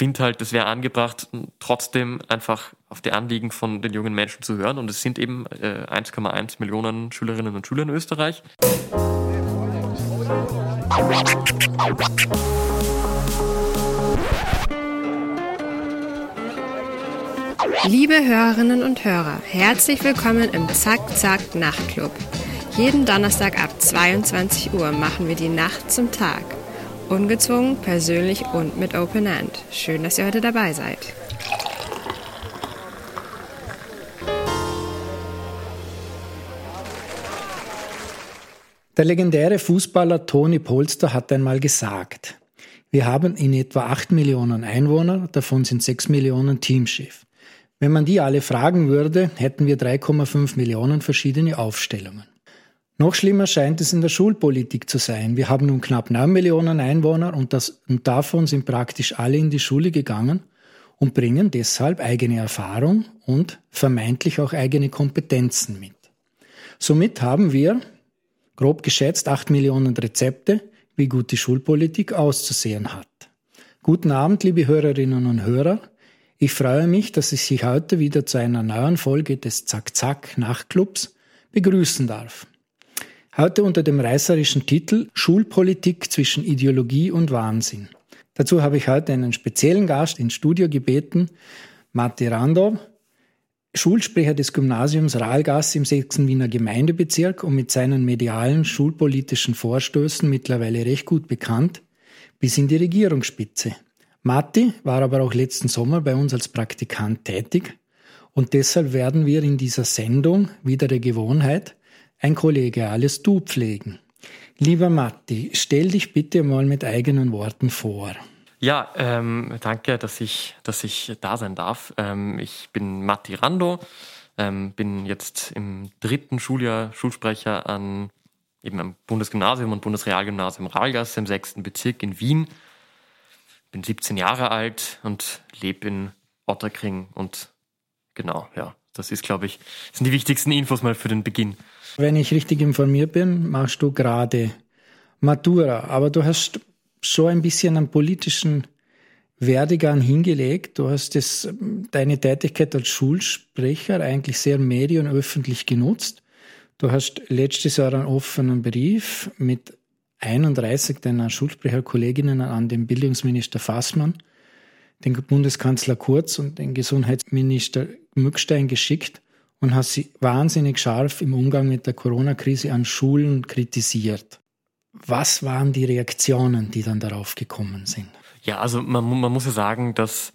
finde halt, es wäre angebracht, trotzdem einfach auf die Anliegen von den jungen Menschen zu hören. Und es sind eben äh, 1,1 Millionen Schülerinnen und Schüler in Österreich. Liebe Hörerinnen und Hörer, herzlich willkommen im Zack Zack Nachtclub. Jeden Donnerstag ab 22 Uhr machen wir die Nacht zum Tag. Ungezwungen, persönlich und mit Open End. Schön, dass ihr heute dabei seid. Der legendäre Fußballer Toni Polster hat einmal gesagt, wir haben in etwa 8 Millionen Einwohner, davon sind 6 Millionen Teamschiff. Wenn man die alle fragen würde, hätten wir 3,5 Millionen verschiedene Aufstellungen. Noch schlimmer scheint es in der Schulpolitik zu sein. Wir haben nun knapp 9 Millionen Einwohner und, das, und davon sind praktisch alle in die Schule gegangen und bringen deshalb eigene Erfahrung und vermeintlich auch eigene Kompetenzen mit. Somit haben wir, grob geschätzt, 8 Millionen Rezepte, wie gut die Schulpolitik auszusehen hat. Guten Abend, liebe Hörerinnen und Hörer. Ich freue mich, dass ich Sie heute wieder zu einer neuen Folge des Zack-Zack Nachtclubs begrüßen darf. Heute unter dem reißerischen Titel Schulpolitik zwischen Ideologie und Wahnsinn. Dazu habe ich heute einen speziellen Gast ins Studio gebeten, Matti Randov, Schulsprecher des Gymnasiums Rahlgasse im 6. Wiener Gemeindebezirk und mit seinen medialen schulpolitischen Vorstößen mittlerweile recht gut bekannt, bis in die Regierungsspitze. Matti war aber auch letzten Sommer bei uns als Praktikant tätig und deshalb werden wir in dieser Sendung wieder der Gewohnheit ein kollegiales Du pflegen. Lieber Matti, stell dich bitte mal mit eigenen Worten vor. Ja, ähm, danke, dass ich, dass ich da sein darf. Ähm, ich bin Matti Rando, ähm, bin jetzt im dritten Schuljahr Schulsprecher an eben am Bundesgymnasium und Bundesrealgymnasium Rahlgasse im sechsten Bezirk in Wien. Bin 17 Jahre alt und lebe in Otterkring und genau, ja, das ist, glaube ich, sind die wichtigsten Infos mal für den Beginn. Wenn ich richtig informiert bin, machst du gerade Matura, aber du hast schon ein bisschen einen politischen Werdegang hingelegt. Du hast das, deine Tätigkeit als Schulsprecher eigentlich sehr medienöffentlich genutzt. Du hast letztes Jahr einen offenen Brief mit 31 deiner Schulsprecherkolleginnen an den Bildungsminister Fassmann, den Bundeskanzler Kurz und den Gesundheitsminister Mückstein geschickt und hast sie wahnsinnig scharf im Umgang mit der Corona-Krise an Schulen kritisiert. Was waren die Reaktionen, die dann darauf gekommen sind? Ja, also man, man muss ja sagen, das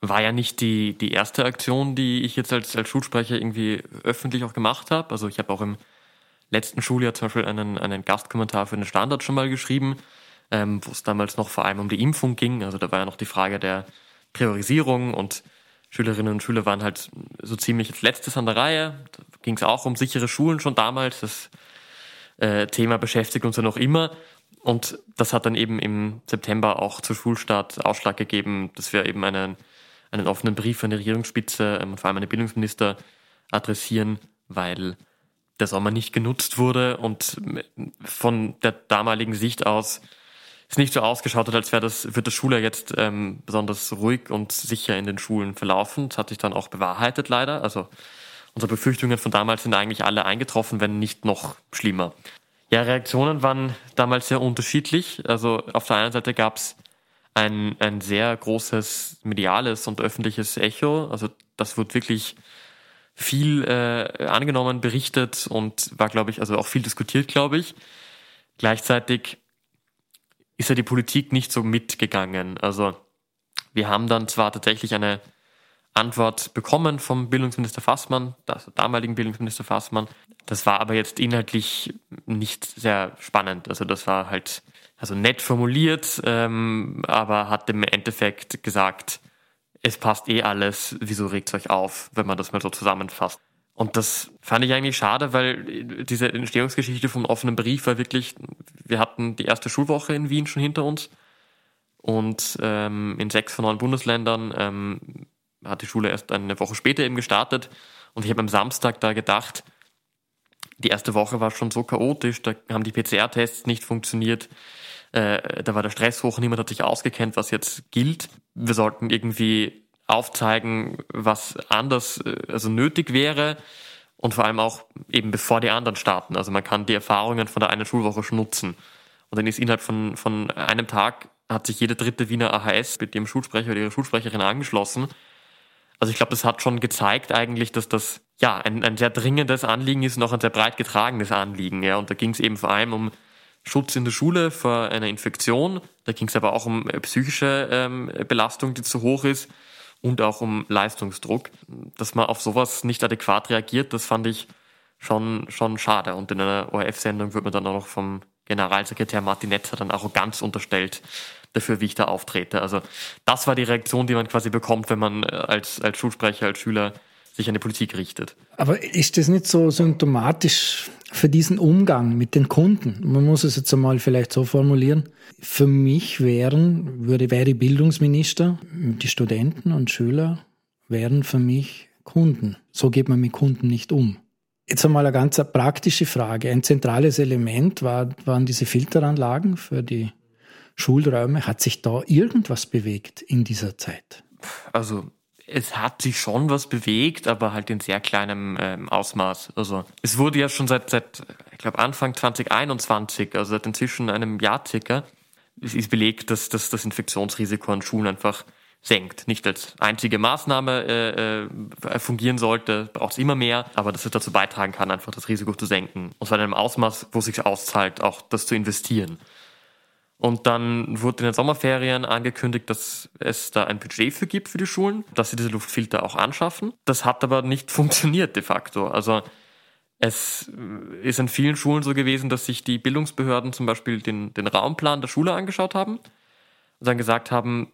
war ja nicht die, die erste Aktion, die ich jetzt als, als Schulsprecher irgendwie öffentlich auch gemacht habe. Also ich habe auch im letzten Schuljahr zum Beispiel einen, einen Gastkommentar für den Standard schon mal geschrieben, ähm, wo es damals noch vor allem um die Impfung ging. Also da war ja noch die Frage der Priorisierung und Schülerinnen und Schüler waren halt so ziemlich als letztes an der Reihe. Da ging es auch um sichere Schulen schon damals. Das äh, Thema beschäftigt uns ja noch immer. Und das hat dann eben im September auch zur Schulstart Ausschlag gegeben, dass wir eben einen, einen offenen Brief an die Regierungsspitze ähm, und vor allem an den Bildungsminister adressieren, weil der Sommer nicht genutzt wurde und von der damaligen Sicht aus es nicht so ausgeschaut hat, als wäre das, wird das Schuljahr jetzt ähm, besonders ruhig und sicher in den Schulen verlaufen. Das hat sich dann auch bewahrheitet leider. Also unsere Befürchtungen von damals sind eigentlich alle eingetroffen, wenn nicht noch schlimmer. Ja, Reaktionen waren damals sehr unterschiedlich. Also auf der einen Seite gab es ein, ein sehr großes mediales und öffentliches Echo. Also das wird wirklich viel äh, angenommen, berichtet und war, glaube ich, also auch viel diskutiert, glaube ich. Gleichzeitig ist ja die Politik nicht so mitgegangen. Also wir haben dann zwar tatsächlich eine Antwort bekommen vom Bildungsminister Fassmann, also damaligen Bildungsminister Fassmann. Das war aber jetzt inhaltlich nicht sehr spannend. Also das war halt also nett formuliert, ähm, aber hat im Endeffekt gesagt, es passt eh alles, wieso regt es euch auf, wenn man das mal so zusammenfasst. Und das fand ich eigentlich schade, weil diese Entstehungsgeschichte vom offenen Brief war wirklich, wir hatten die erste Schulwoche in Wien schon hinter uns. Und ähm, in sechs von neun Bundesländern ähm, hat die Schule erst eine Woche später eben gestartet. Und ich habe am Samstag da gedacht, die erste Woche war schon so chaotisch, da haben die PCR-Tests nicht funktioniert, äh, da war der Stress hoch, niemand hat sich ausgekennt, was jetzt gilt. Wir sollten irgendwie aufzeigen, was anders, äh, also nötig wäre und vor allem auch eben bevor die anderen starten. Also man kann die Erfahrungen von der einen Schulwoche schon nutzen. Und dann ist innerhalb von, von einem Tag hat sich jede dritte Wiener AHS mit ihrem Schulsprecher oder ihrer Schulsprecherin angeschlossen. Also ich glaube, das hat schon gezeigt eigentlich, dass das ja ein, ein sehr dringendes Anliegen ist und auch ein sehr breit getragenes Anliegen. Ja. Und da ging es eben vor allem um Schutz in der Schule vor einer Infektion. Da ging es aber auch um äh, psychische ähm, Belastung, die zu hoch ist und auch um Leistungsdruck. Dass man auf sowas nicht adäquat reagiert, das fand ich schon, schon schade. Und in einer ORF-Sendung wird man dann auch noch vom Generalsekretär Martin Netzer dann Arroganz unterstellt dafür, wie ich da auftrete. Also das war die Reaktion, die man quasi bekommt, wenn man äh, als, als Schulsprecher, als Schüler sich an die Politik richtet. Aber ist das nicht so symptomatisch für diesen Umgang mit den Kunden? Man muss es jetzt einmal vielleicht so formulieren. Für mich wären, würde, wäre Bildungsminister, die Studenten und Schüler wären für mich Kunden. So geht man mit Kunden nicht um. Jetzt einmal eine ganz praktische Frage. Ein zentrales Element war, waren diese Filteranlagen für die Schulräume. Hat sich da irgendwas bewegt in dieser Zeit? Also es hat sich schon was bewegt, aber halt in sehr kleinem ähm, Ausmaß. Also es wurde ja schon seit, seit ich glaube Anfang 2021, also seit inzwischen einem Jahr circa, es ist belegt, dass, dass das Infektionsrisiko an Schulen einfach senkt. Nicht als einzige Maßnahme äh, äh, fungieren sollte, braucht es immer mehr, aber dass es dazu beitragen kann, einfach das Risiko zu senken. Und zwar in einem Ausmaß, wo es sich auszahlt, auch das zu investieren. Und dann wurde in den Sommerferien angekündigt, dass es da ein Budget für gibt für die Schulen, dass sie diese Luftfilter auch anschaffen. Das hat aber nicht funktioniert de facto. Also es ist in vielen Schulen so gewesen, dass sich die Bildungsbehörden zum Beispiel den, den Raumplan der Schule angeschaut haben und dann gesagt haben,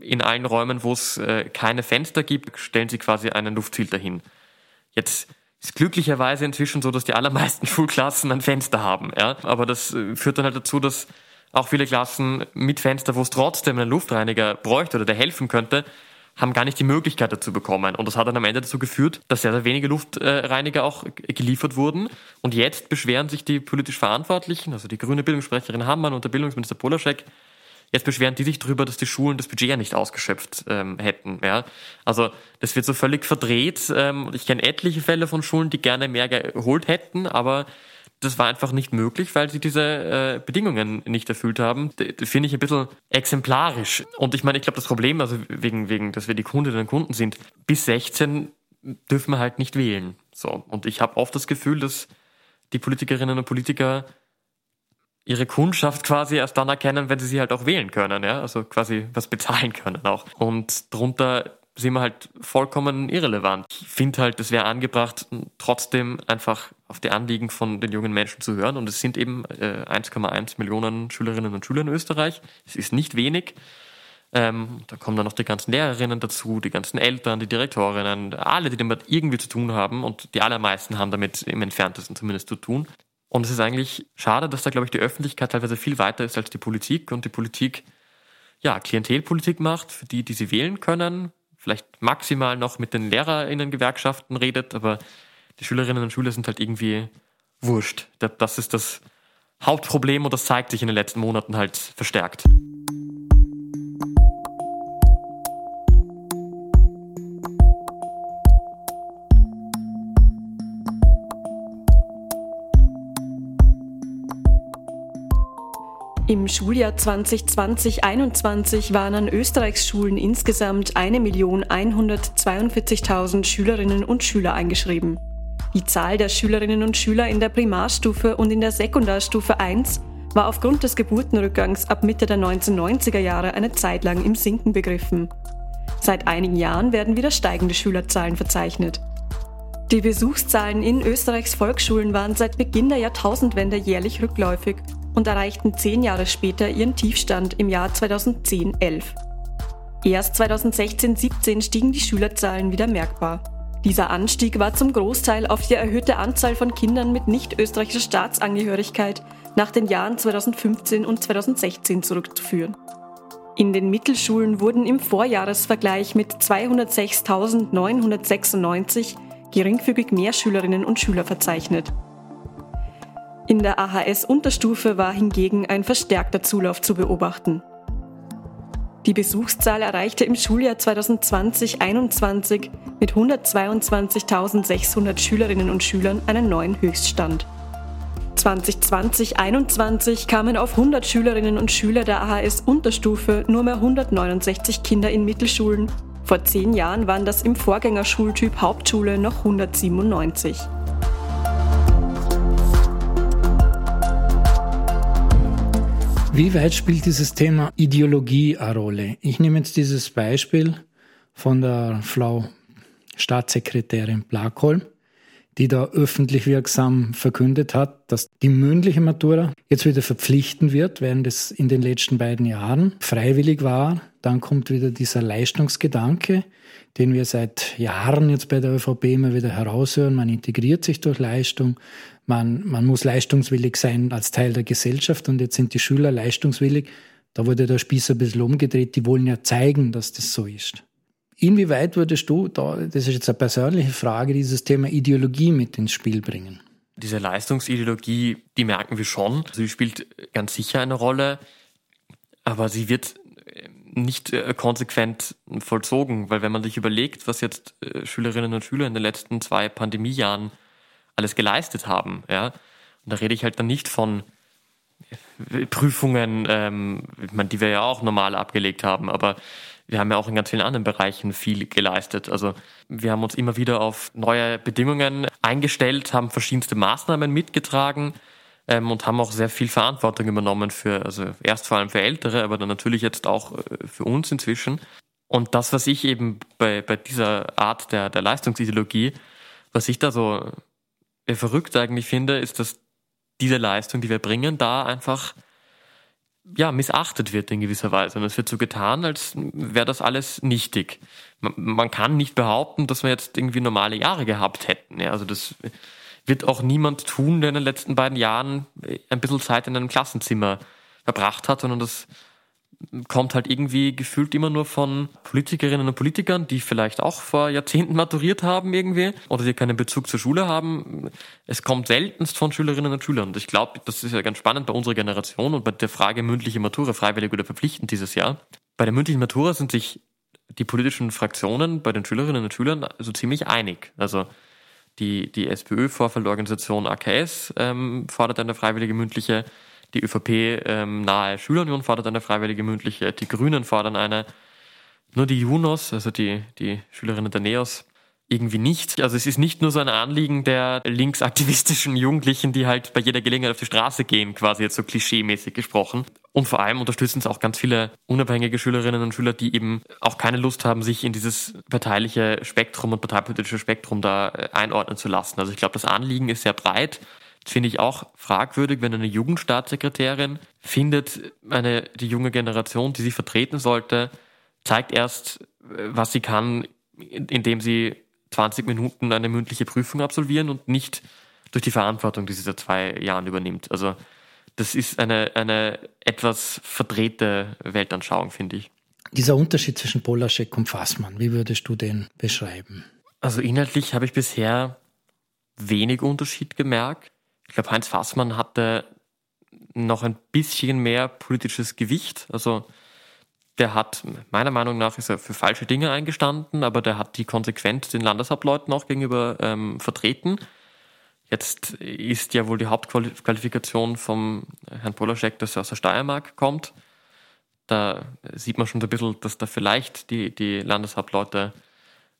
in allen Räumen, wo es äh, keine Fenster gibt, stellen sie quasi einen Luftfilter hin. Jetzt ist glücklicherweise inzwischen so, dass die allermeisten Schulklassen ein Fenster haben. Ja? Aber das äh, führt dann halt dazu, dass auch viele Klassen mit Fenster, wo es trotzdem einen Luftreiniger bräuchte oder der helfen könnte, haben gar nicht die Möglichkeit dazu bekommen. Und das hat dann am Ende dazu geführt, dass sehr, sehr wenige Luftreiniger auch geliefert wurden. Und jetzt beschweren sich die politisch Verantwortlichen, also die grüne Bildungssprecherin Hammann und der Bildungsminister Polaschek, jetzt beschweren die sich darüber, dass die Schulen das Budget ja nicht ausgeschöpft ähm, hätten. Ja? Also das wird so völlig verdreht. Ähm, ich kenne etliche Fälle von Schulen, die gerne mehr geholt hätten, aber das war einfach nicht möglich, weil sie diese äh, Bedingungen nicht erfüllt haben. Finde ich ein bisschen exemplarisch. Und ich meine, ich glaube, das Problem, also wegen, wegen, dass wir die Kundinnen und Kunden sind, bis 16 dürfen wir halt nicht wählen. So. Und ich habe oft das Gefühl, dass die Politikerinnen und Politiker ihre Kundschaft quasi erst dann erkennen, wenn sie sie halt auch wählen können, ja, also quasi was bezahlen können auch. Und drunter sind wir halt vollkommen irrelevant. Ich finde halt, es wäre angebracht, trotzdem einfach auf die Anliegen von den jungen Menschen zu hören. Und es sind eben äh, 1,1 Millionen Schülerinnen und Schüler in Österreich. Es ist nicht wenig. Ähm, da kommen dann noch die ganzen Lehrerinnen dazu, die ganzen Eltern, die Direktorinnen, alle, die damit irgendwie zu tun haben. Und die allermeisten haben damit im entferntesten zumindest zu tun. Und es ist eigentlich schade, dass da, glaube ich, die Öffentlichkeit teilweise viel weiter ist als die Politik und die Politik, ja, Klientelpolitik macht, für die, die sie wählen können, vielleicht maximal noch mit den LehrerInnen-Gewerkschaften redet, aber die Schülerinnen und Schüler sind halt irgendwie wurscht. Das ist das Hauptproblem und das zeigt sich in den letzten Monaten halt verstärkt. Im Schuljahr 2020-21 waren an Österreichs Schulen insgesamt 1.142.000 Schülerinnen und Schüler eingeschrieben. Die Zahl der Schülerinnen und Schüler in der Primarstufe und in der Sekundarstufe 1 war aufgrund des Geburtenrückgangs ab Mitte der 1990er Jahre eine Zeit lang im Sinken begriffen. Seit einigen Jahren werden wieder steigende Schülerzahlen verzeichnet. Die Besuchszahlen in Österreichs Volksschulen waren seit Beginn der Jahrtausendwende jährlich rückläufig und erreichten zehn Jahre später ihren Tiefstand im Jahr 2010-11. Erst 2016-17 stiegen die Schülerzahlen wieder merkbar. Dieser Anstieg war zum Großteil auf die erhöhte Anzahl von Kindern mit nicht österreichischer Staatsangehörigkeit nach den Jahren 2015 und 2016 zurückzuführen. In den Mittelschulen wurden im Vorjahresvergleich mit 206.996 geringfügig mehr Schülerinnen und Schüler verzeichnet. In der AHS-Unterstufe war hingegen ein verstärkter Zulauf zu beobachten. Die Besuchszahl erreichte im Schuljahr 2020-21 mit 122.600 Schülerinnen und Schülern einen neuen Höchststand. 2020-21 kamen auf 100 Schülerinnen und Schüler der AHS-Unterstufe nur mehr 169 Kinder in Mittelschulen. Vor zehn Jahren waren das im Vorgängerschultyp Hauptschule noch 197. Wie weit spielt dieses Thema Ideologie eine Rolle? Ich nehme jetzt dieses Beispiel von der Frau Staatssekretärin Blackholm, die da öffentlich wirksam verkündet hat, dass die mündliche Matura jetzt wieder verpflichtend wird, während es in den letzten beiden Jahren freiwillig war. Dann kommt wieder dieser Leistungsgedanke, den wir seit Jahren jetzt bei der ÖVP immer wieder heraushören. Man integriert sich durch Leistung, man, man muss leistungswillig sein als Teil der Gesellschaft und jetzt sind die Schüler leistungswillig. Da wurde der Spieß ein bisschen umgedreht. Die wollen ja zeigen, dass das so ist. Inwieweit würdest du, da, das ist jetzt eine persönliche Frage, dieses Thema Ideologie mit ins Spiel bringen? Diese Leistungsideologie, die merken wir schon. Sie spielt ganz sicher eine Rolle, aber sie wird nicht äh, konsequent vollzogen, weil wenn man sich überlegt, was jetzt äh, Schülerinnen und Schüler in den letzten zwei Pandemiejahren alles geleistet haben, ja, und da rede ich halt dann nicht von äh, Prüfungen, ähm, die wir ja auch normal abgelegt haben, aber wir haben ja auch in ganz vielen anderen Bereichen viel geleistet. Also wir haben uns immer wieder auf neue Bedingungen eingestellt, haben verschiedenste Maßnahmen mitgetragen ähm, und haben auch sehr viel Verantwortung übernommen für, also erst vor allem für Ältere, aber dann natürlich jetzt auch äh, für uns inzwischen. Und das, was ich eben bei, bei dieser Art der, der Leistungsideologie, was ich da so äh, verrückt eigentlich finde, ist, dass diese Leistung, die wir bringen, da einfach ja, missachtet wird in gewisser Weise. Und es wird so getan, als wäre das alles nichtig. Man, man, kann nicht behaupten, dass wir jetzt irgendwie normale Jahre gehabt hätten. Ja, also das wird auch niemand tun, der in den letzten beiden Jahren ein bisschen Zeit in einem Klassenzimmer verbracht hat, sondern das kommt halt irgendwie gefühlt immer nur von Politikerinnen und Politikern, die vielleicht auch vor Jahrzehnten maturiert haben irgendwie oder die keinen Bezug zur Schule haben. Es kommt seltenst von Schülerinnen und Schülern. Und ich glaube, das ist ja ganz spannend bei unserer Generation und bei der Frage mündliche Matura, freiwillig oder verpflichtend dieses Jahr. Bei der mündlichen Matura sind sich die politischen Fraktionen bei den Schülerinnen und Schülern so ziemlich einig. Also die, die SPÖ-Vorfeldorganisation AKS ähm, fordert eine freiwillige mündliche die ÖVP ähm, nahe Schülerunion fordert eine freiwillige mündliche, die Grünen fordern eine. Nur die Junos, also die, die Schülerinnen der NEOS, irgendwie nicht. Also es ist nicht nur so ein Anliegen der linksaktivistischen Jugendlichen, die halt bei jeder Gelegenheit auf die Straße gehen, quasi jetzt so klischeemäßig gesprochen. Und vor allem unterstützen es auch ganz viele unabhängige Schülerinnen und Schüler, die eben auch keine Lust haben, sich in dieses parteiliche Spektrum und parteipolitische Spektrum da äh, einordnen zu lassen. Also ich glaube, das Anliegen ist sehr breit finde ich auch fragwürdig, wenn eine Jugendstaatssekretärin findet, eine, die junge Generation, die sie vertreten sollte, zeigt erst, was sie kann, indem sie 20 Minuten eine mündliche Prüfung absolvieren und nicht durch die Verantwortung, die sie seit zwei Jahren übernimmt. Also das ist eine, eine etwas verdrehte Weltanschauung, finde ich. Dieser Unterschied zwischen Polaschek und Fassmann, wie würdest du den beschreiben? Also inhaltlich habe ich bisher wenig Unterschied gemerkt. Ich glaube, Heinz Fassmann hatte noch ein bisschen mehr politisches Gewicht. Also der hat meiner Meinung nach ist er für falsche Dinge eingestanden, aber der hat die konsequent den Landeshauptleuten auch gegenüber ähm, vertreten. Jetzt ist ja wohl die Hauptqualifikation vom Herrn Polaschek, dass er aus der Steiermark kommt. Da sieht man schon so ein bisschen, dass da vielleicht die, die Landeshauptleute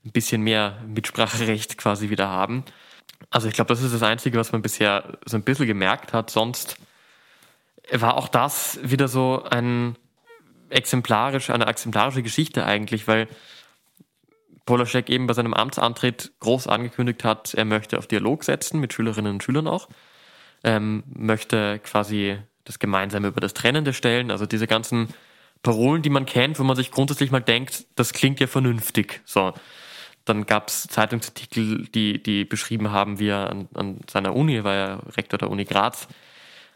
ein bisschen mehr Mitspracherecht quasi wieder haben. Also ich glaube, das ist das Einzige, was man bisher so ein bisschen gemerkt hat. Sonst war auch das wieder so ein exemplarisch, eine exemplarische Geschichte eigentlich, weil Polaschek eben bei seinem Amtsantritt groß angekündigt hat, er möchte auf Dialog setzen mit Schülerinnen und Schülern auch, ähm, möchte quasi das Gemeinsame über das Trennende stellen, also diese ganzen Parolen, die man kennt, wo man sich grundsätzlich mal denkt, das klingt ja vernünftig. So. Dann gab es Zeitungsartikel, die, die beschrieben haben, wie er an, an seiner Uni, war er Rektor der Uni Graz,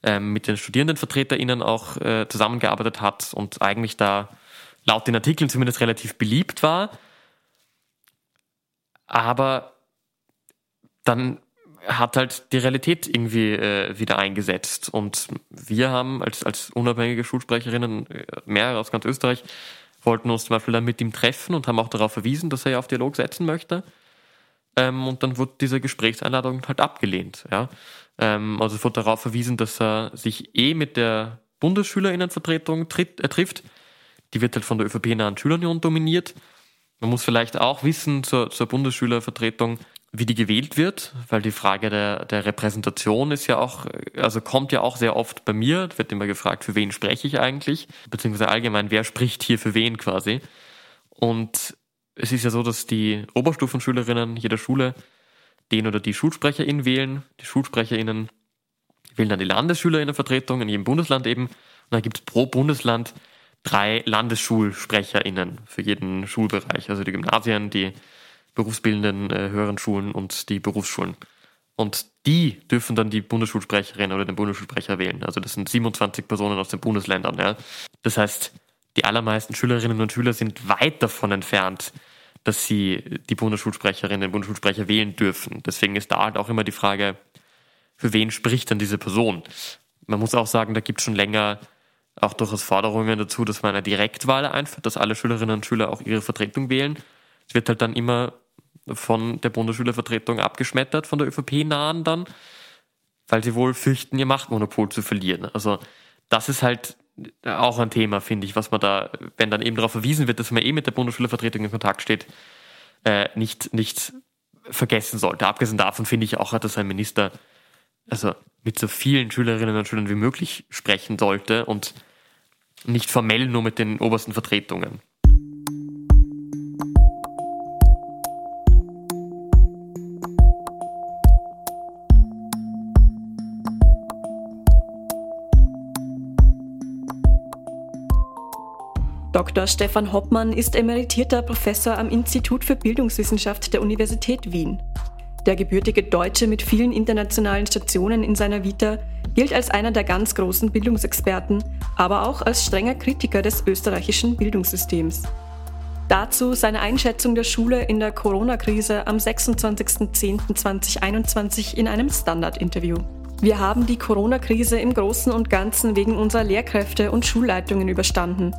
ähm, mit den StudierendenvertreterInnen auch äh, zusammengearbeitet hat und eigentlich da laut den Artikeln zumindest relativ beliebt war. Aber dann hat halt die Realität irgendwie äh, wieder eingesetzt. Und wir haben als, als unabhängige Schulsprecherinnen, äh, mehrere aus ganz Österreich, wollten uns zum Beispiel dann mit ihm treffen und haben auch darauf verwiesen, dass er ja auf Dialog setzen möchte. Ähm, und dann wurde diese Gesprächseinladung halt abgelehnt. Ja? Ähm, also es wurde darauf verwiesen, dass er sich eh mit der Bundesschülerinnenvertretung tritt, äh, trifft. Die wird halt von der ÖVP-nahen Schülerunion dominiert. Man muss vielleicht auch wissen zur, zur Bundesschülervertretung, wie die gewählt wird, weil die Frage der, der Repräsentation ist ja auch, also kommt ja auch sehr oft bei mir, wird immer gefragt, für wen spreche ich eigentlich, beziehungsweise allgemein, wer spricht hier für wen quasi. Und es ist ja so, dass die Oberstufenschülerinnen jeder Schule den oder die Schulsprecherin wählen. Die Schulsprecherinnen wählen dann die Landesschülerinnenvertretung in jedem Bundesland eben. Und dann gibt es pro Bundesland drei Landesschulsprecherinnen für jeden Schulbereich, also die Gymnasien, die berufsbildenden äh, höheren Schulen und die Berufsschulen. Und die dürfen dann die Bundesschulsprecherin oder den Bundesschulsprecher wählen. Also das sind 27 Personen aus den Bundesländern. Ja. Das heißt, die allermeisten Schülerinnen und Schüler sind weit davon entfernt, dass sie die Bundesschulsprecherin, den Bundesschulsprecher wählen dürfen. Deswegen ist da halt auch immer die Frage, für wen spricht dann diese Person? Man muss auch sagen, da gibt es schon länger auch durchaus Forderungen dazu, dass man eine Direktwahl einführt, dass alle Schülerinnen und Schüler auch ihre Vertretung wählen. Es wird halt dann immer von der Bundesschülervertretung abgeschmettert, von der ÖVP-Nahen dann, weil sie wohl fürchten, ihr Machtmonopol zu verlieren. Also das ist halt auch ein Thema, finde ich, was man da, wenn dann eben darauf verwiesen wird, dass man eh mit der Bundesschülervertretung in Kontakt steht, äh, nicht, nicht vergessen sollte. Abgesehen davon finde ich auch, dass ein Minister also mit so vielen Schülerinnen und Schülern wie möglich sprechen sollte und nicht formell nur mit den obersten Vertretungen. Dr. Stefan Hoppmann ist emeritierter Professor am Institut für Bildungswissenschaft der Universität Wien. Der gebürtige Deutsche mit vielen internationalen Stationen in seiner Vita gilt als einer der ganz großen Bildungsexperten, aber auch als strenger Kritiker des österreichischen Bildungssystems. Dazu seine Einschätzung der Schule in der Corona-Krise am 26.10.2021 in einem Standard-Interview. Wir haben die Corona-Krise im Großen und Ganzen wegen unserer Lehrkräfte und Schulleitungen überstanden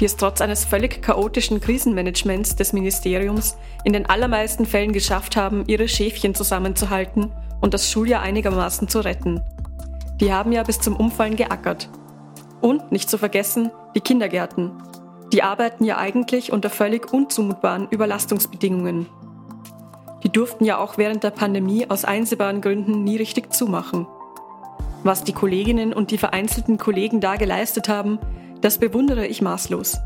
die es trotz eines völlig chaotischen Krisenmanagements des Ministeriums in den allermeisten Fällen geschafft haben, ihre Schäfchen zusammenzuhalten und das Schuljahr einigermaßen zu retten. Die haben ja bis zum Umfallen geackert. Und, nicht zu vergessen, die Kindergärten. Die arbeiten ja eigentlich unter völlig unzumutbaren Überlastungsbedingungen. Die durften ja auch während der Pandemie aus einsehbaren Gründen nie richtig zumachen. Was die Kolleginnen und die vereinzelten Kollegen da geleistet haben, das bewundere ich maßlos.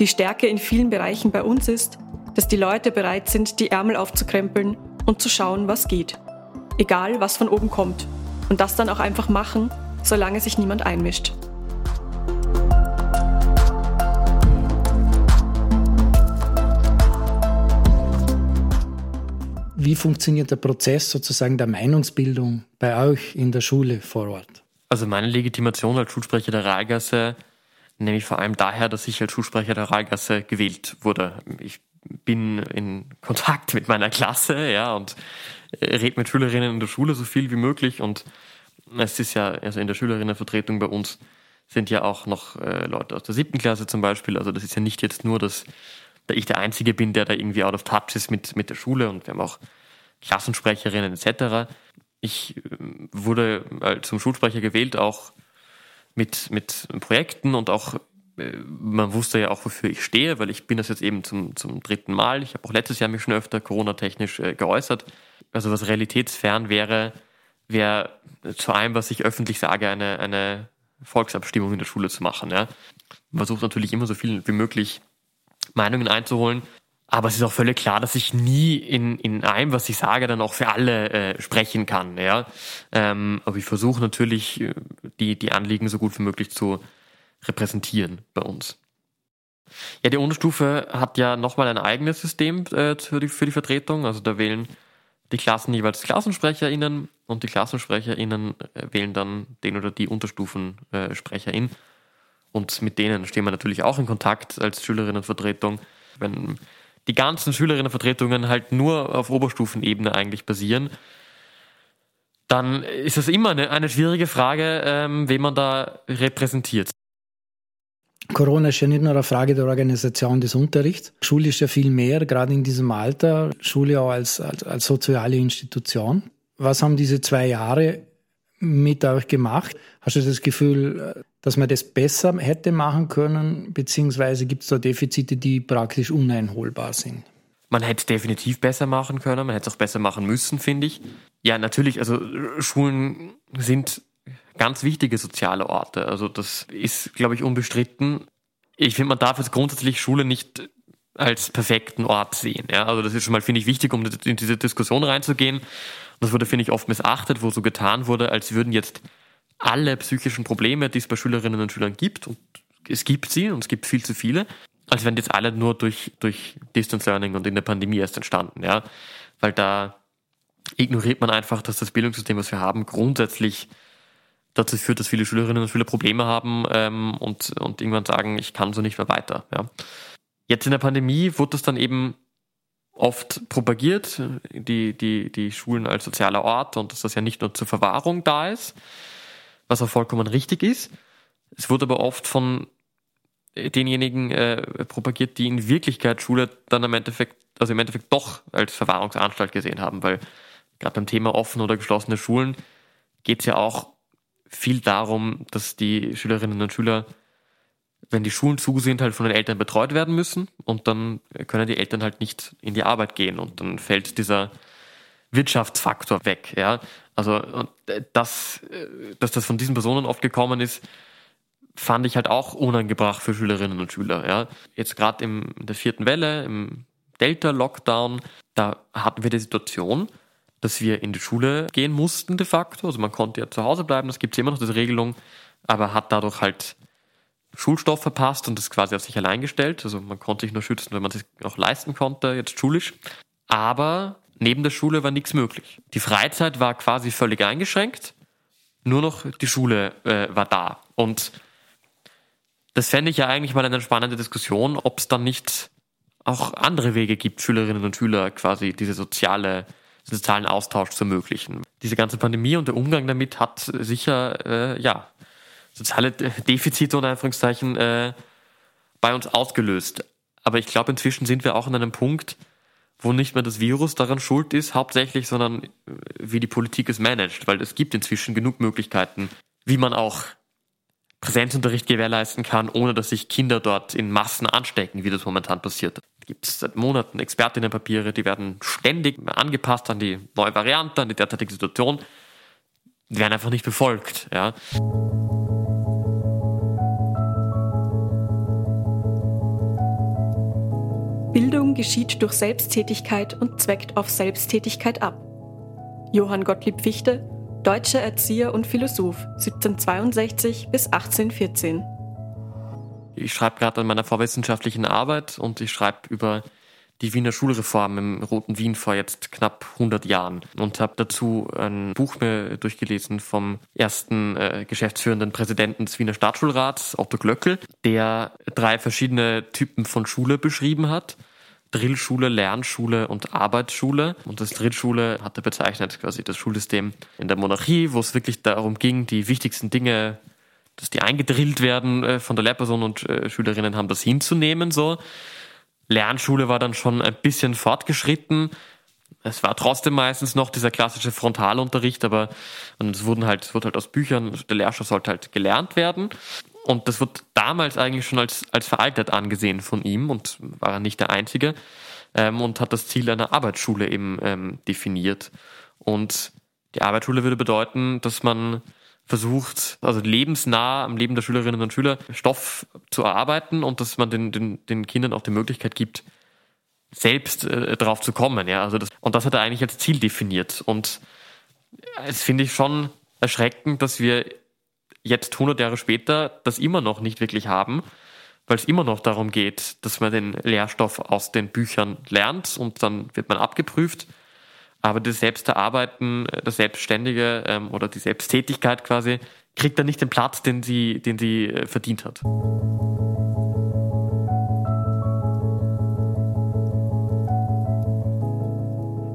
Die Stärke in vielen Bereichen bei uns ist, dass die Leute bereit sind, die Ärmel aufzukrempeln und zu schauen, was geht. Egal, was von oben kommt. Und das dann auch einfach machen, solange sich niemand einmischt. Wie funktioniert der Prozess sozusagen der Meinungsbildung bei euch in der Schule vor Ort? Also meine Legitimation als Schulsprecher der Rahlgasse nämlich vor allem daher, dass ich als Schulsprecher der Rahlgasse gewählt wurde. Ich bin in Kontakt mit meiner Klasse, ja, und rede mit Schülerinnen in der Schule so viel wie möglich und es ist ja, also in der Schülerinnenvertretung bei uns sind ja auch noch äh, Leute aus der siebten Klasse zum Beispiel, also das ist ja nicht jetzt nur, dass da ich der Einzige bin, der da irgendwie out of touch ist mit, mit der Schule und wir haben auch Klassensprecherinnen etc. Ich äh, wurde äh, zum Schulsprecher gewählt, auch mit, mit Projekten und auch, äh, man wusste ja auch, wofür ich stehe, weil ich bin das jetzt eben zum, zum dritten Mal. Ich habe auch letztes Jahr mich schon öfter Corona-technisch äh, geäußert. Also was realitätsfern wäre, wäre zu allem, was ich öffentlich sage, eine, eine Volksabstimmung in der Schule zu machen. Ja. Man versucht natürlich immer so viel wie möglich Meinungen einzuholen. Aber es ist auch völlig klar, dass ich nie in, in allem, was ich sage, dann auch für alle äh, sprechen kann. Ja? Ähm, aber ich versuche natürlich, äh, die, die Anliegen so gut wie möglich zu repräsentieren bei uns. Ja, die Unterstufe hat ja nochmal ein eigenes System äh, für, die, für die Vertretung. Also da wählen die Klassen jeweils KlassensprecherInnen und die KlassensprecherInnen äh, wählen dann den oder die Unterstufensprecherin. Und mit denen stehen wir natürlich auch in Kontakt als Schülerinnenvertretung. Wenn die ganzen Schülerinnenvertretungen halt nur auf Oberstufenebene eigentlich basieren, dann ist es immer eine, eine schwierige Frage, ähm, wen man da repräsentiert. Corona ist ja nicht nur eine Frage der Organisation des Unterrichts. Schule ist ja viel mehr, gerade in diesem Alter. Schule auch als, als, als soziale Institution. Was haben diese zwei Jahre mit euch gemacht? Hast du das Gefühl, dass man das besser hätte machen können, beziehungsweise gibt es da Defizite, die praktisch uneinholbar sind? Man hätte definitiv besser machen können, man hätte es auch besser machen müssen, finde ich. Ja, natürlich, also Schulen sind ganz wichtige soziale Orte. Also das ist, glaube ich, unbestritten. Ich finde, man darf jetzt grundsätzlich Schule nicht als perfekten Ort sehen. Ja? Also das ist schon mal, finde ich, wichtig, um in diese Diskussion reinzugehen. Das wurde, finde ich, oft missachtet, wo so getan wurde, als würden jetzt alle psychischen Probleme, die es bei Schülerinnen und Schülern gibt, und es gibt sie und es gibt viel zu viele, als wären jetzt alle nur durch, durch Distance Learning und in der Pandemie erst entstanden, ja. Weil da ignoriert man einfach, dass das Bildungssystem, was wir haben, grundsätzlich dazu führt, dass viele Schülerinnen und Schüler Probleme haben ähm, und, und irgendwann sagen, ich kann so nicht mehr weiter. Ja. Jetzt in der Pandemie wurde das dann eben oft propagiert, die, die, die Schulen als sozialer Ort und dass das ja nicht nur zur Verwahrung da ist, was auch vollkommen richtig ist. Es wurde aber oft von denjenigen äh, propagiert, die in Wirklichkeit Schule dann im Endeffekt, also im Endeffekt doch als Verwahrungsanstalt gesehen haben, weil gerade beim Thema offene oder geschlossene Schulen geht es ja auch viel darum, dass die Schülerinnen und Schüler, wenn die Schulen zu sind, halt von den Eltern betreut werden müssen und dann können die Eltern halt nicht in die Arbeit gehen und dann fällt dieser Wirtschaftsfaktor weg. Ja? Also das, dass das von diesen Personen oft gekommen ist, fand ich halt auch unangebracht für Schülerinnen und Schüler. Ja? Jetzt gerade in der vierten Welle, im Delta-Lockdown, da hatten wir die Situation, dass wir in die Schule gehen mussten de facto. Also man konnte ja zu Hause bleiben, das gibt es immer noch, diese Regelung, aber hat dadurch halt Schulstoff verpasst und das quasi auf sich allein gestellt. Also man konnte sich nur schützen, wenn man sich auch leisten konnte, jetzt schulisch. Aber neben der Schule war nichts möglich. Die Freizeit war quasi völlig eingeschränkt, nur noch die Schule äh, war da. Und das fände ich ja eigentlich mal eine spannende Diskussion, ob es dann nicht auch andere Wege gibt, Schülerinnen und Schüler quasi diese soziale sozialen Austausch zu ermöglichen. Diese ganze Pandemie und der Umgang damit hat sicher, äh, ja, soziale Defizite und Anführungszeichen äh, bei uns ausgelöst. Aber ich glaube, inzwischen sind wir auch an einem Punkt, wo nicht mehr das Virus daran schuld ist, hauptsächlich, sondern äh, wie die Politik es managt, weil es gibt inzwischen genug Möglichkeiten, wie man auch Präsenzunterricht gewährleisten kann, ohne dass sich Kinder dort in Massen anstecken, wie das momentan passiert gibt es seit Monaten Expertinnenpapiere, die werden ständig angepasst an die neue Variante, an die derzeitige Situation. Die werden einfach nicht befolgt. Ja. Bildung geschieht durch Selbsttätigkeit und zweckt auf Selbsttätigkeit ab. Johann Gottlieb Fichte, deutscher Erzieher und Philosoph, 1762 bis 1814 ich schreibe gerade an meiner vorwissenschaftlichen Arbeit und ich schreibe über die Wiener Schulreform im Roten Wien vor jetzt knapp 100 Jahren und habe dazu ein Buch mir durchgelesen vom ersten äh, geschäftsführenden Präsidenten des Wiener Staatsschulrats, Otto Glöckel, der drei verschiedene Typen von Schule beschrieben hat. Drillschule, Lernschule und Arbeitsschule. Und das Drillschule hat er bezeichnet quasi das Schulsystem in der Monarchie, wo es wirklich darum ging, die wichtigsten Dinge dass die eingedrillt werden äh, von der Lehrperson und äh, Schülerinnen haben das hinzunehmen so. Lernschule war dann schon ein bisschen fortgeschritten. Es war trotzdem meistens noch dieser klassische Frontalunterricht, aber es wurden halt, es wurde halt aus Büchern, der Lehrstoff sollte halt gelernt werden. Und das wird damals eigentlich schon als, als veraltet angesehen von ihm und war er nicht der Einzige ähm, und hat das Ziel einer Arbeitsschule eben ähm, definiert. Und die Arbeitsschule würde bedeuten, dass man versucht, also lebensnah am Leben der Schülerinnen und Schüler Stoff zu erarbeiten und dass man den, den, den Kindern auch die Möglichkeit gibt, selbst äh, drauf zu kommen. Ja? Also das, und das hat er eigentlich als Ziel definiert. Und es finde ich schon erschreckend, dass wir jetzt 100 Jahre später das immer noch nicht wirklich haben, weil es immer noch darum geht, dass man den Lehrstoff aus den Büchern lernt und dann wird man abgeprüft aber das Selbsterarbeiten, das Selbstständige ähm, oder die Selbsttätigkeit quasi, kriegt dann nicht den Platz, den sie, den sie äh, verdient hat.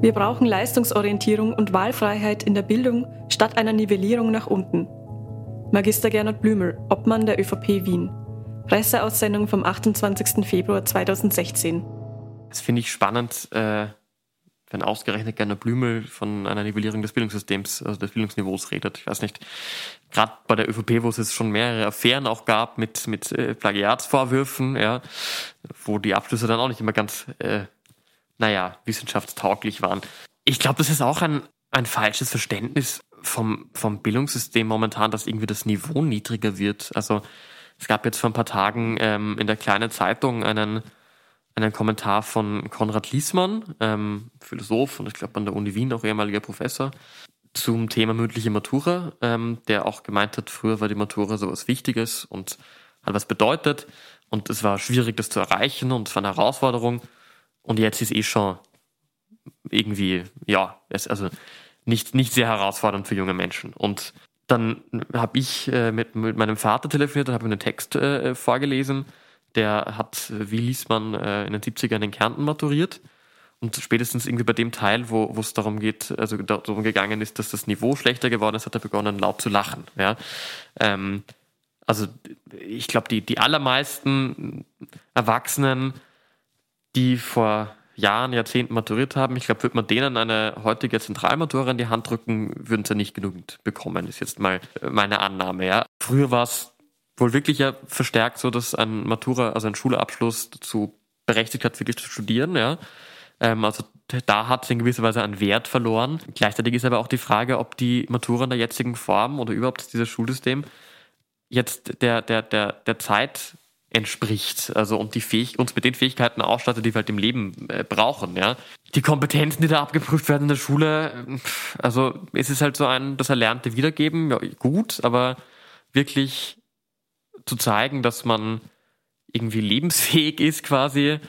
Wir brauchen Leistungsorientierung und Wahlfreiheit in der Bildung statt einer Nivellierung nach unten. Magister Gernot Blümel, Obmann der ÖVP Wien. Presseaussendung vom 28. Februar 2016. Das finde ich spannend, äh, wenn ausgerechnet Gernot Blümel von einer Nivellierung des Bildungssystems, also des Bildungsniveaus redet. Ich weiß nicht, gerade bei der ÖVP, wo es schon mehrere Affären auch gab mit, mit äh, Plagiatsvorwürfen, ja, wo die Abschlüsse dann auch nicht immer ganz, äh, naja, wissenschaftstauglich waren. Ich glaube, das ist auch ein, ein falsches Verständnis vom, vom Bildungssystem momentan, dass irgendwie das Niveau niedriger wird. Also es gab jetzt vor ein paar Tagen ähm, in der kleinen Zeitung einen, einen Kommentar von Konrad Liesmann, ähm, Philosoph und ich glaube an der Uni Wien auch ehemaliger Professor, zum Thema mündliche Matura, ähm, der auch gemeint hat, früher war die Matura so was Wichtiges und hat was bedeutet und es war schwierig, das zu erreichen und es war eine Herausforderung und jetzt ist eh schon irgendwie, ja, es, also nicht, nicht sehr herausfordernd für junge Menschen. Und dann habe ich äh, mit, mit meinem Vater telefoniert und habe einen Text äh, vorgelesen. Der hat, wie liest man, äh, in den 70ern in Kärnten maturiert. Und spätestens irgendwie bei dem Teil, wo es darum geht, also darum gegangen ist, dass das Niveau schlechter geworden ist, hat er begonnen, laut zu lachen. Ja? Ähm, also ich glaube, die, die allermeisten Erwachsenen, die vor Jahren, Jahrzehnten maturiert haben. Ich glaube, würde man denen eine heutige Zentralmatura in die Hand drücken, würden sie nicht genügend bekommen, ist jetzt mal meine Annahme. Ja. Früher war es wohl wirklich ja verstärkt so, dass ein Matura, also ein Schulabschluss dazu berechtigt hat, wirklich zu studieren. Ja. Ähm, also da hat es in gewisser Weise an Wert verloren. Gleichzeitig ist aber auch die Frage, ob die Matura in der jetzigen Form oder überhaupt dieses Schulsystem jetzt der, der, der, der Zeit entspricht. Also und die Fähig uns mit den Fähigkeiten ausstattet, die wir halt im Leben äh, brauchen, ja. Die Kompetenzen, die da abgeprüft werden in der Schule, also es ist halt so ein, das Erlernte wiedergeben, ja, gut, aber wirklich zu zeigen, dass man irgendwie lebensfähig ist quasi,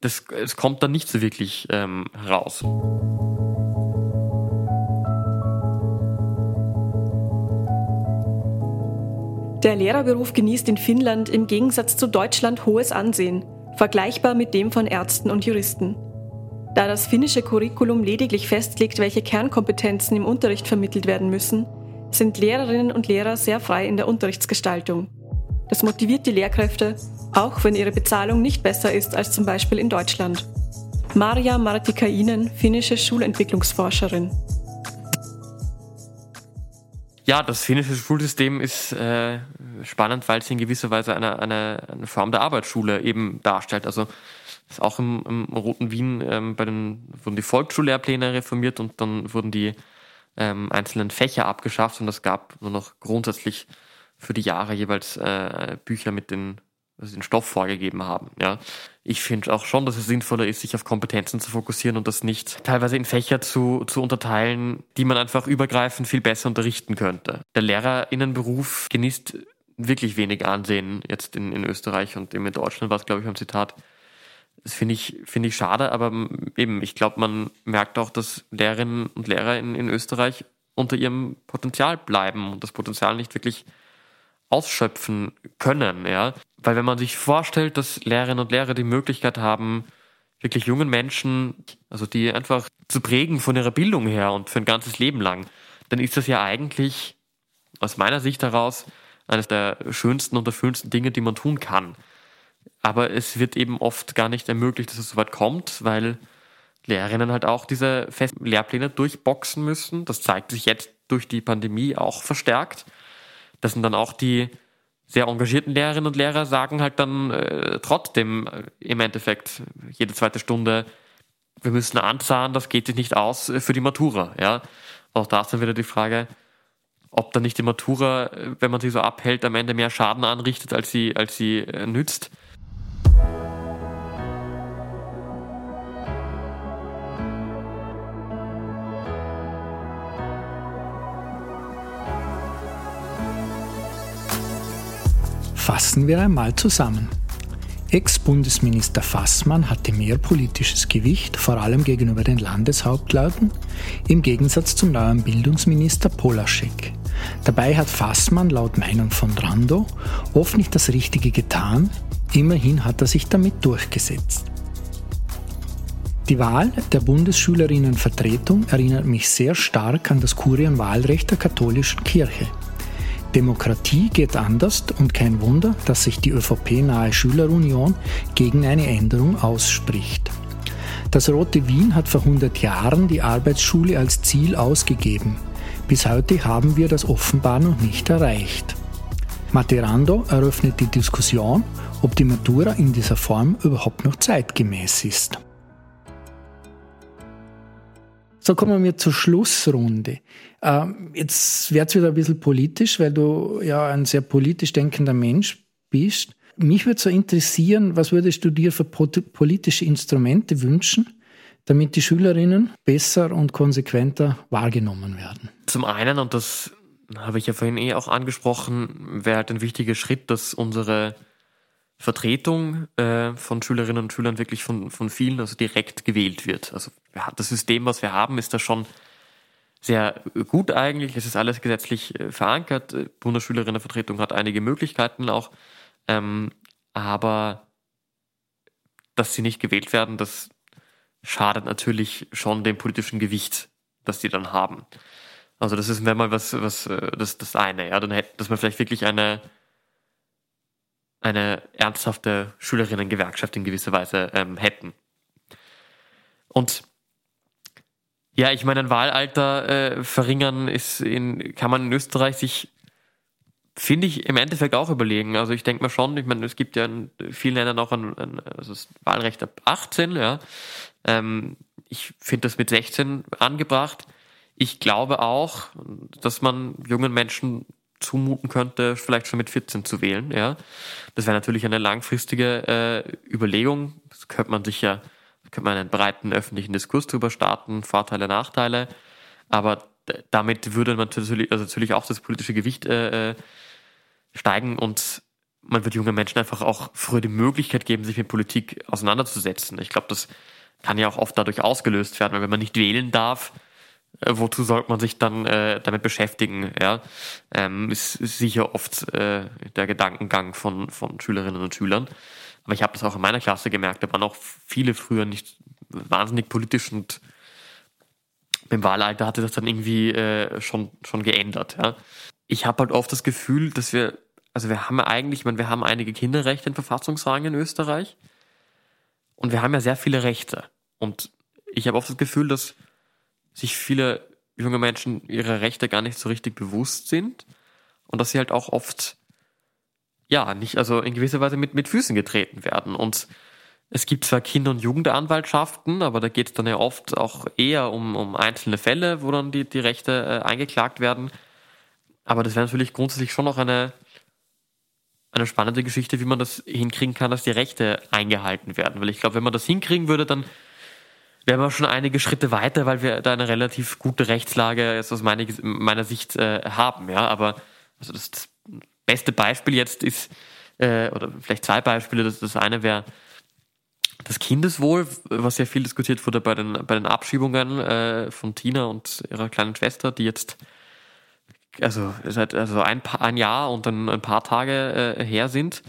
das, es kommt dann nicht so wirklich ähm, raus. Der Lehrerberuf genießt in Finnland im Gegensatz zu Deutschland hohes Ansehen, vergleichbar mit dem von Ärzten und Juristen. Da das finnische Curriculum lediglich festlegt, welche Kernkompetenzen im Unterricht vermittelt werden müssen, sind Lehrerinnen und Lehrer sehr frei in der Unterrichtsgestaltung. Das motiviert die Lehrkräfte, auch wenn ihre Bezahlung nicht besser ist als zum Beispiel in Deutschland. Maria Martikainen, finnische Schulentwicklungsforscherin. Ja, das finnische Schulsystem ist äh, spannend, weil es in gewisser Weise eine, eine, eine Form der Arbeitsschule eben darstellt. Also ist auch im, im Roten Wien ähm, bei den wurden die Volksschullehrpläne reformiert und dann wurden die ähm, einzelnen Fächer abgeschafft und es gab nur noch grundsätzlich für die Jahre jeweils äh, Bücher mit den also den Stoff vorgegeben haben. Ja, ich finde auch schon, dass es sinnvoller ist, sich auf Kompetenzen zu fokussieren und das nicht teilweise in Fächer zu, zu unterteilen, die man einfach übergreifend viel besser unterrichten könnte. Der Lehrerinnenberuf genießt wirklich wenig Ansehen jetzt in, in Österreich und eben in Deutschland war es, glaube ich, ein Zitat. Das finde ich, finde ich schade, aber eben, ich glaube, man merkt auch, dass Lehrerinnen und Lehrer in, in Österreich unter ihrem Potenzial bleiben und das Potenzial nicht wirklich ausschöpfen können, ja. Weil wenn man sich vorstellt, dass Lehrerinnen und Lehrer die Möglichkeit haben, wirklich jungen Menschen, also die einfach zu prägen von ihrer Bildung her und für ein ganzes Leben lang, dann ist das ja eigentlich aus meiner Sicht heraus eines der schönsten und erfüllendsten Dinge, die man tun kann. Aber es wird eben oft gar nicht ermöglicht, dass es so weit kommt, weil Lehrerinnen halt auch diese festen Lehrpläne durchboxen müssen. Das zeigt sich jetzt durch die Pandemie auch verstärkt. Das sind dann auch die sehr engagierten Lehrerinnen und Lehrer sagen halt dann äh, trotzdem äh, im Endeffekt jede zweite Stunde, wir müssen anzahlen, das geht sich nicht aus für die Matura. Ja? Auch da ist dann wieder die Frage, ob dann nicht die Matura, äh, wenn man sie so abhält, am Ende mehr Schaden anrichtet, als sie, als sie äh, nützt. Fassen wir einmal zusammen. Ex-Bundesminister Fassmann hatte mehr politisches Gewicht, vor allem gegenüber den Landeshauptleuten, im Gegensatz zum neuen Bildungsminister Polaschek. Dabei hat Fassmann laut Meinung von Brando oft nicht das Richtige getan, immerhin hat er sich damit durchgesetzt. Die Wahl der Bundesschülerinnenvertretung erinnert mich sehr stark an das Kurienwahlrecht der katholischen Kirche. Demokratie geht anders und kein Wunder, dass sich die ÖVP-nahe Schülerunion gegen eine Änderung ausspricht. Das Rote Wien hat vor 100 Jahren die Arbeitsschule als Ziel ausgegeben. Bis heute haben wir das offenbar noch nicht erreicht. Materando eröffnet die Diskussion, ob die Matura in dieser Form überhaupt noch zeitgemäß ist. So kommen wir zur Schlussrunde. Ähm, jetzt wird's wieder ein bisschen politisch, weil du ja ein sehr politisch denkender Mensch bist. Mich würde so interessieren, was würdest du dir für politische Instrumente wünschen, damit die Schülerinnen besser und konsequenter wahrgenommen werden? Zum einen, und das habe ich ja vorhin eh auch angesprochen, wäre halt ein wichtiger Schritt, dass unsere Vertretung äh, von Schülerinnen und Schülern wirklich von, von vielen also direkt gewählt wird. Also das System, was wir haben, ist da schon sehr gut eigentlich. Es ist alles gesetzlich äh, verankert. Äh, Bundesschülerinnenvertretung hat einige Möglichkeiten auch. Ähm, aber dass sie nicht gewählt werden, das schadet natürlich schon dem politischen Gewicht, das sie dann haben. Also das ist mal was, was äh, das, das eine, ja. Dann hätte, dass man vielleicht wirklich eine eine ernsthafte Schülerinnengewerkschaft in gewisser Weise ähm, hätten. Und ja, ich meine, ein Wahlalter äh, verringern ist in, kann man in Österreich sich, finde ich, im Endeffekt auch überlegen. Also ich denke mal schon, ich meine, es gibt ja in vielen Ländern auch ein, ein also das Wahlrecht ab 18, ja. Ähm, ich finde das mit 16 angebracht. Ich glaube auch, dass man jungen Menschen zumuten könnte, vielleicht schon mit 14 zu wählen. Ja, das wäre natürlich eine langfristige äh, Überlegung. Das könnte man sich ja, könnte man einen breiten öffentlichen Diskurs darüber starten, Vorteile, Nachteile. Aber damit würde man natürlich, also natürlich auch das politische Gewicht äh, äh, steigen und man wird jungen Menschen einfach auch früher die Möglichkeit geben, sich mit Politik auseinanderzusetzen. Ich glaube, das kann ja auch oft dadurch ausgelöst werden, weil wenn man nicht wählen darf, wozu sollte man sich dann äh, damit beschäftigen? Ja, ähm, ist, ist sicher oft äh, der Gedankengang von von Schülerinnen und Schülern. Aber ich habe das auch in meiner Klasse gemerkt. Da waren auch viele früher nicht wahnsinnig politisch und im Wahlalter hatte das dann irgendwie äh, schon schon geändert. Ja, ich habe halt oft das Gefühl, dass wir also wir haben ja eigentlich, ich meine, wir haben einige Kinderrechte in Verfassungsrang in Österreich und wir haben ja sehr viele Rechte. Und ich habe oft das Gefühl, dass sich viele junge Menschen ihrer Rechte gar nicht so richtig bewusst sind und dass sie halt auch oft ja nicht also in gewisser Weise mit mit Füßen getreten werden und es gibt zwar Kinder- und Jugendanwaltschaften, aber da geht es dann ja oft auch eher um, um einzelne Fälle, wo dann die, die Rechte äh, eingeklagt werden. Aber das wäre natürlich grundsätzlich schon noch eine, eine spannende Geschichte, wie man das hinkriegen kann, dass die Rechte eingehalten werden. Weil ich glaube, wenn man das hinkriegen würde, dann wären wir schon einige Schritte weiter, weil wir da eine relativ gute Rechtslage jetzt aus meiner, meiner Sicht äh, haben. Ja, aber also das, das beste Beispiel jetzt ist, äh, oder vielleicht zwei Beispiele. Das, das eine wäre das Kindeswohl, was ja viel diskutiert wurde bei den, bei den Abschiebungen äh, von Tina und ihrer kleinen Schwester, die jetzt also seit also ein, paar, ein Jahr und dann ein paar Tage äh, her sind.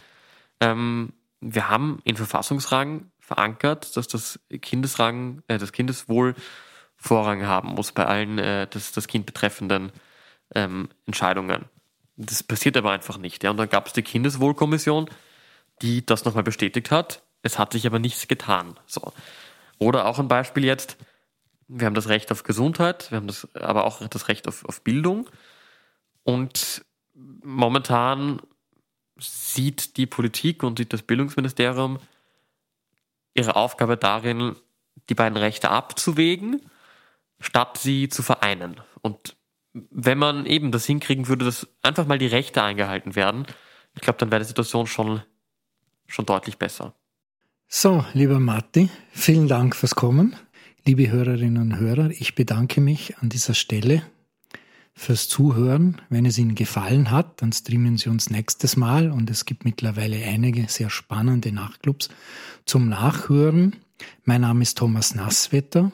Ähm, wir haben in Verfassungsrang verankert, dass das Kindesrang, äh, das Kindeswohl Vorrang haben muss bei allen äh, das, das Kind betreffenden ähm, Entscheidungen. Das passiert aber einfach nicht. Ja. Und dann gab es die Kindeswohlkommission, die das nochmal bestätigt hat. Es hat sich aber nichts getan. So. Oder auch ein Beispiel jetzt, wir haben das Recht auf Gesundheit, wir haben das, aber auch das Recht auf, auf Bildung. Und momentan sieht die Politik und sieht das Bildungsministerium ihre Aufgabe darin, die beiden Rechte abzuwägen, statt sie zu vereinen. Und wenn man eben das hinkriegen würde, dass einfach mal die Rechte eingehalten werden, ich glaube, dann wäre die Situation schon, schon deutlich besser. So, lieber Matti, vielen Dank fürs Kommen. Liebe Hörerinnen und Hörer, ich bedanke mich an dieser Stelle fürs Zuhören. Wenn es Ihnen gefallen hat, dann streamen Sie uns nächstes Mal und es gibt mittlerweile einige sehr spannende Nachtclubs zum Nachhören. Mein Name ist Thomas Nasswetter.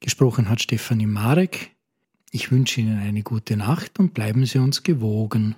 Gesprochen hat Stefanie Marek. Ich wünsche Ihnen eine gute Nacht und bleiben Sie uns gewogen.